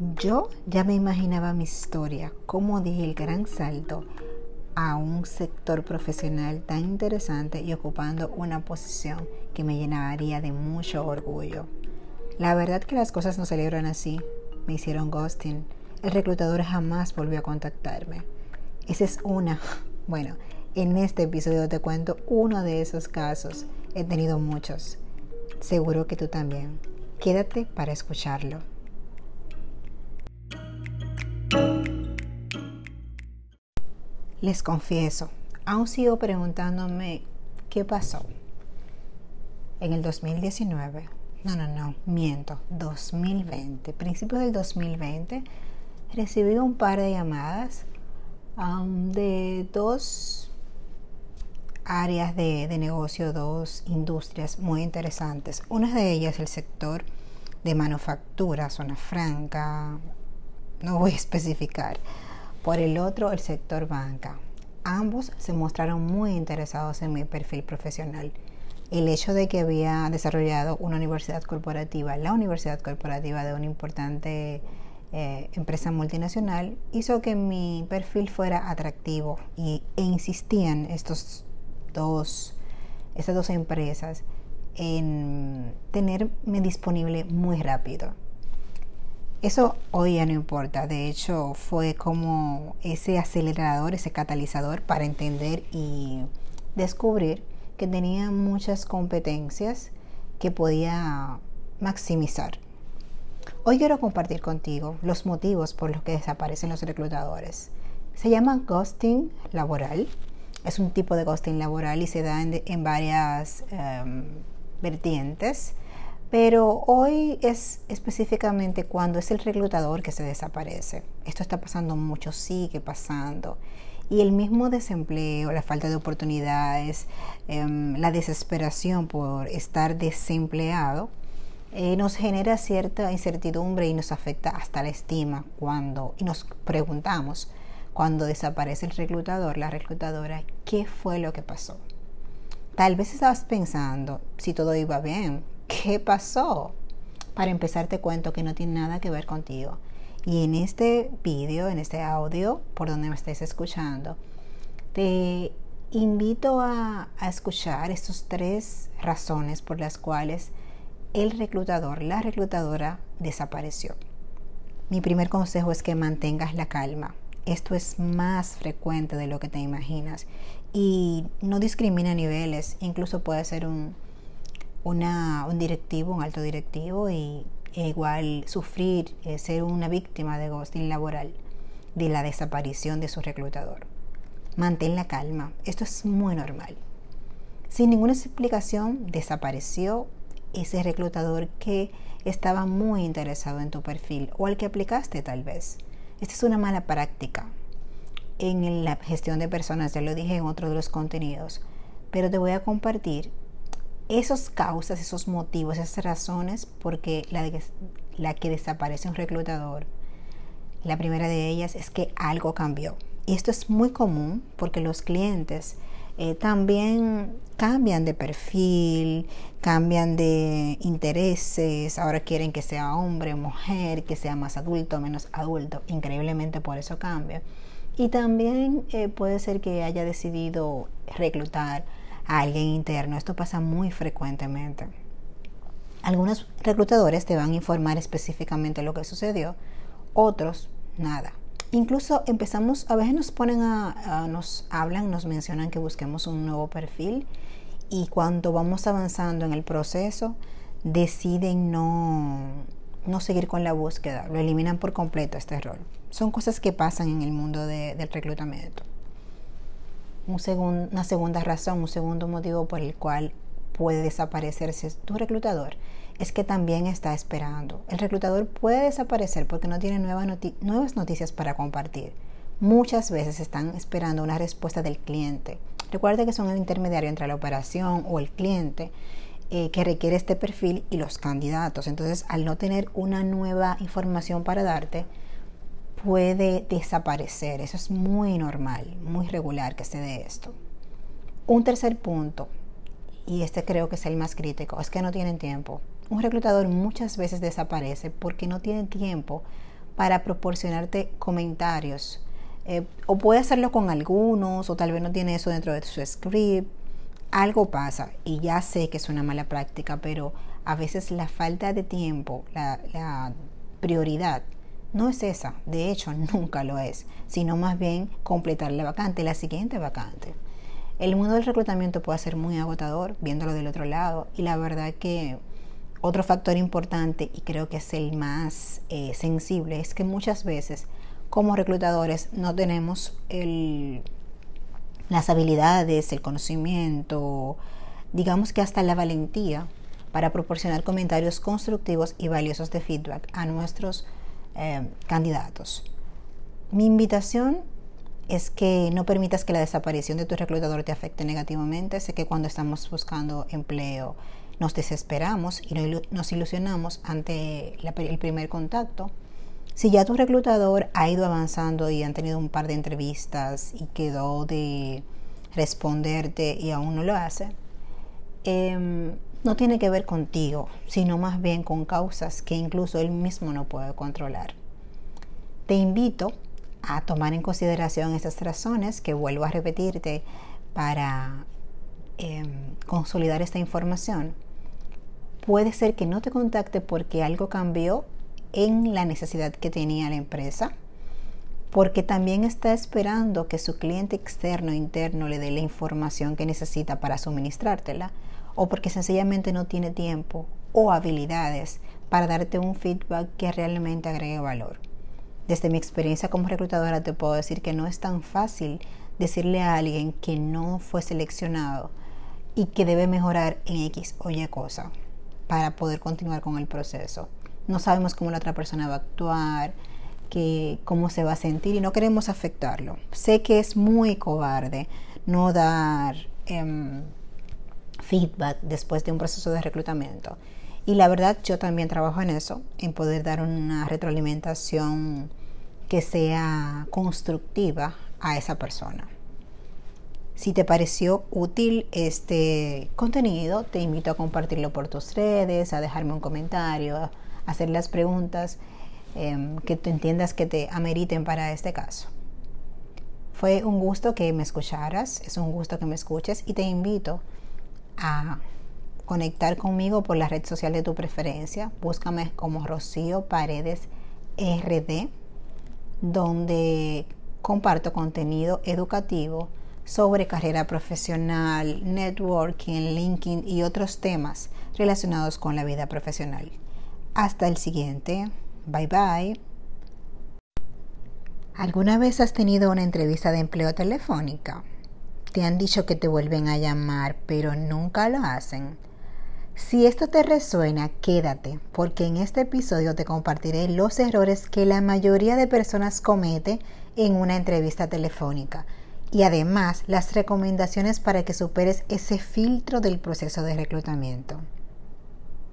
Yo ya me imaginaba mi historia, cómo di el gran salto a un sector profesional tan interesante y ocupando una posición que me llenaría de mucho orgullo. La verdad que las cosas no salieron así. Me hicieron ghosting. El reclutador jamás volvió a contactarme. Esa es una. Bueno, en este episodio te cuento uno de esos casos. He tenido muchos. Seguro que tú también. Quédate para escucharlo. Les confieso, aún sigo preguntándome qué pasó. En el 2019, no, no, no, miento, 2020, principios del 2020, recibí un par de llamadas um, de dos áreas de, de, negocio, dos industrias muy interesantes. Una de ellas el sector de manufactura, zona franca, no voy a especificar por el otro, el sector banca. Ambos se mostraron muy interesados en mi perfil profesional. El hecho de que había desarrollado una universidad corporativa, la universidad corporativa de una importante eh, empresa multinacional, hizo que mi perfil fuera atractivo y, e insistían estos dos, estas dos empresas en tenerme disponible muy rápido. Eso hoy ya no importa, de hecho fue como ese acelerador, ese catalizador para entender y descubrir que tenía muchas competencias que podía maximizar. Hoy quiero compartir contigo los motivos por los que desaparecen los reclutadores. Se llama ghosting laboral, es un tipo de ghosting laboral y se da en, varias em, vertientes pero hoy es específicamente cuando es el reclutador que se desaparece. Esto está pasando mucho, sigue pasando. Y el mismo desempleo, la falta de oportunidades, em, la desesperación por estar desempleado, eh, nos genera cierta incertidumbre y nos afecta hasta la estima cuando, y nos preguntamos, cuando desaparece el reclutador, la reclutadora, ¿qué fue lo que pasó? Tal vez estabas pensando si todo iba bien, ¿qué pasó? Para empezar te cuento que no tiene nada que ver contigo. Y en este vídeo, en este audio, por donde me estés escuchando, te invito a, a escuchar estas tres razones por las cuales el reclutador, la reclutadora desapareció. Mi primer consejo es que mantengas la calma. Esto es más frecuente de lo que te imaginas y no discrimina niveles, incluso puede ser un, un directivo, un alto directivo, y igual sufrir, eh, ser una víctima de ghosting laboral, de la desaparición de su reclutador. Mantén la calma, esto es muy normal. Sin ninguna explicación, desapareció ese reclutador que estaba muy interesado en tu perfil o al que aplicaste tal vez. Esta es una mala práctica en la gestión de personas, ya lo dije en otro de los contenidos, pero te voy a compartir esas causas, esos motivos, esas razones porque la, la que desaparece un reclutador, la primera de ellas es que algo cambió. Y esto es muy común porque los clientes eh, también cambian de perfil, cambian de intereses, ahora quieren que sea hombre, mujer, que sea más adulto, menos adulto, increíblemente por eso cambia. Y también eh, puede ser que haya decidido reclutar alguien interno. Esto pasa muy frecuentemente. Algunos reclutadores te van a informar específicamente lo que sucedió, otros nada. Incluso empezamos, a veces nos ponen a, nos hablan, nos mencionan que busquemos un nuevo perfil y cuando vamos avanzando en el proceso deciden no, no seguir con la búsqueda, lo eliminan por completo este rol. Son cosas que pasan en el mundo del reclutamiento una segunda razón, un segundo motivo por el cual puede desaparecerse tu reclutador es que también está esperando. El reclutador puede desaparecer porque no tiene nuevas, noticias para compartir. Muchas veces están esperando una respuesta del cliente. Recuerda que son el intermediario entre la operación o el cliente eh, que requiere este perfil y los candidatos. Entonces, al no tener una nueva información para darte, puede desaparecer. Eso es muy normal, muy regular que se dé esto. Un tercer punto, y este creo que es el más crítico, es que no tienen tiempo. Un reclutador muchas veces desaparece porque no tiene tiempo para proporcionarte comentarios. Eh, o puede hacerlo con algunos, o tal vez no tiene eso dentro de su script. Algo pasa, y ya sé que es una mala práctica, pero a veces la falta de tiempo, la, la prioridad, no es esa. De hecho, nunca lo es, sino más bien completar la vacante, la siguiente vacante. El mundo del reclutamiento puede ser muy agotador viéndolo del otro lado y la verdad que otro factor importante y creo que es el más eh, sensible es que muchas veces como reclutadores no tenemos el, las habilidades, el conocimiento, digamos que hasta la valentía para proporcionar comentarios constructivos y valiosos de feedback a nuestros eh, candidatos. Mi invitación es que no permitas que la desaparición de tu reclutador te afecte negativamente. Sé que cuando estamos buscando empleo nos desesperamos y nos ilusionamos ante el primer contacto. Si ya tu reclutador ha ido avanzando y han tenido un par de entrevistas y quedó de responderte y aún no lo hace, em, no tiene que ver contigo, sino más bien con causas que incluso él mismo no puede controlar. Te invito a tomar en consideración esas razones que vuelvo a repetirte para em, consolidar esta información. Puede ser que no te contacte porque algo cambió en la necesidad que tenía la empresa, porque también está esperando que su cliente externo o interno le dé la información que necesita para suministrártela, o porque sencillamente no tiene tiempo o habilidades para darte un feedback que realmente agregue valor. Desde mi experiencia como reclutadora te puedo decir que no es tan fácil decirle a alguien que no fue seleccionado y que debe mejorar en X o Y cosa para poder continuar con el proceso. No sabemos cómo la otra persona va a actuar, que, cómo se va a sentir y no queremos afectarlo. Sé que es muy cobarde no dar em, feedback después de un proceso de reclutamiento. Y la verdad yo también trabajo en eso, en poder dar una retroalimentación que sea constructiva a esa persona. Si te pareció útil este contenido, te invito a compartirlo por tus redes, a dejarme un comentario, a hacer las preguntas em, que tú entiendas que te ameriten para este caso. Fue un gusto que me escucharas, es un gusto que me escuches y te invito a conectar conmigo por la red social de tu preferencia. Búscame como Rocío Paredes RD donde comparto contenido educativo sobre carrera profesional, networking, linking y otros temas relacionados con la vida profesional. Hasta el siguiente. Bye bye. ¿Alguna vez has tenido una entrevista de empleo telefónica? Te han dicho que te vuelven a llamar, pero nunca lo hacen. Si esto te resuena, quédate, porque en este episodio te compartiré los errores que la mayoría de personas comete en una entrevista telefónica y además las recomendaciones para que superes ese filtro del proceso de reclutamiento.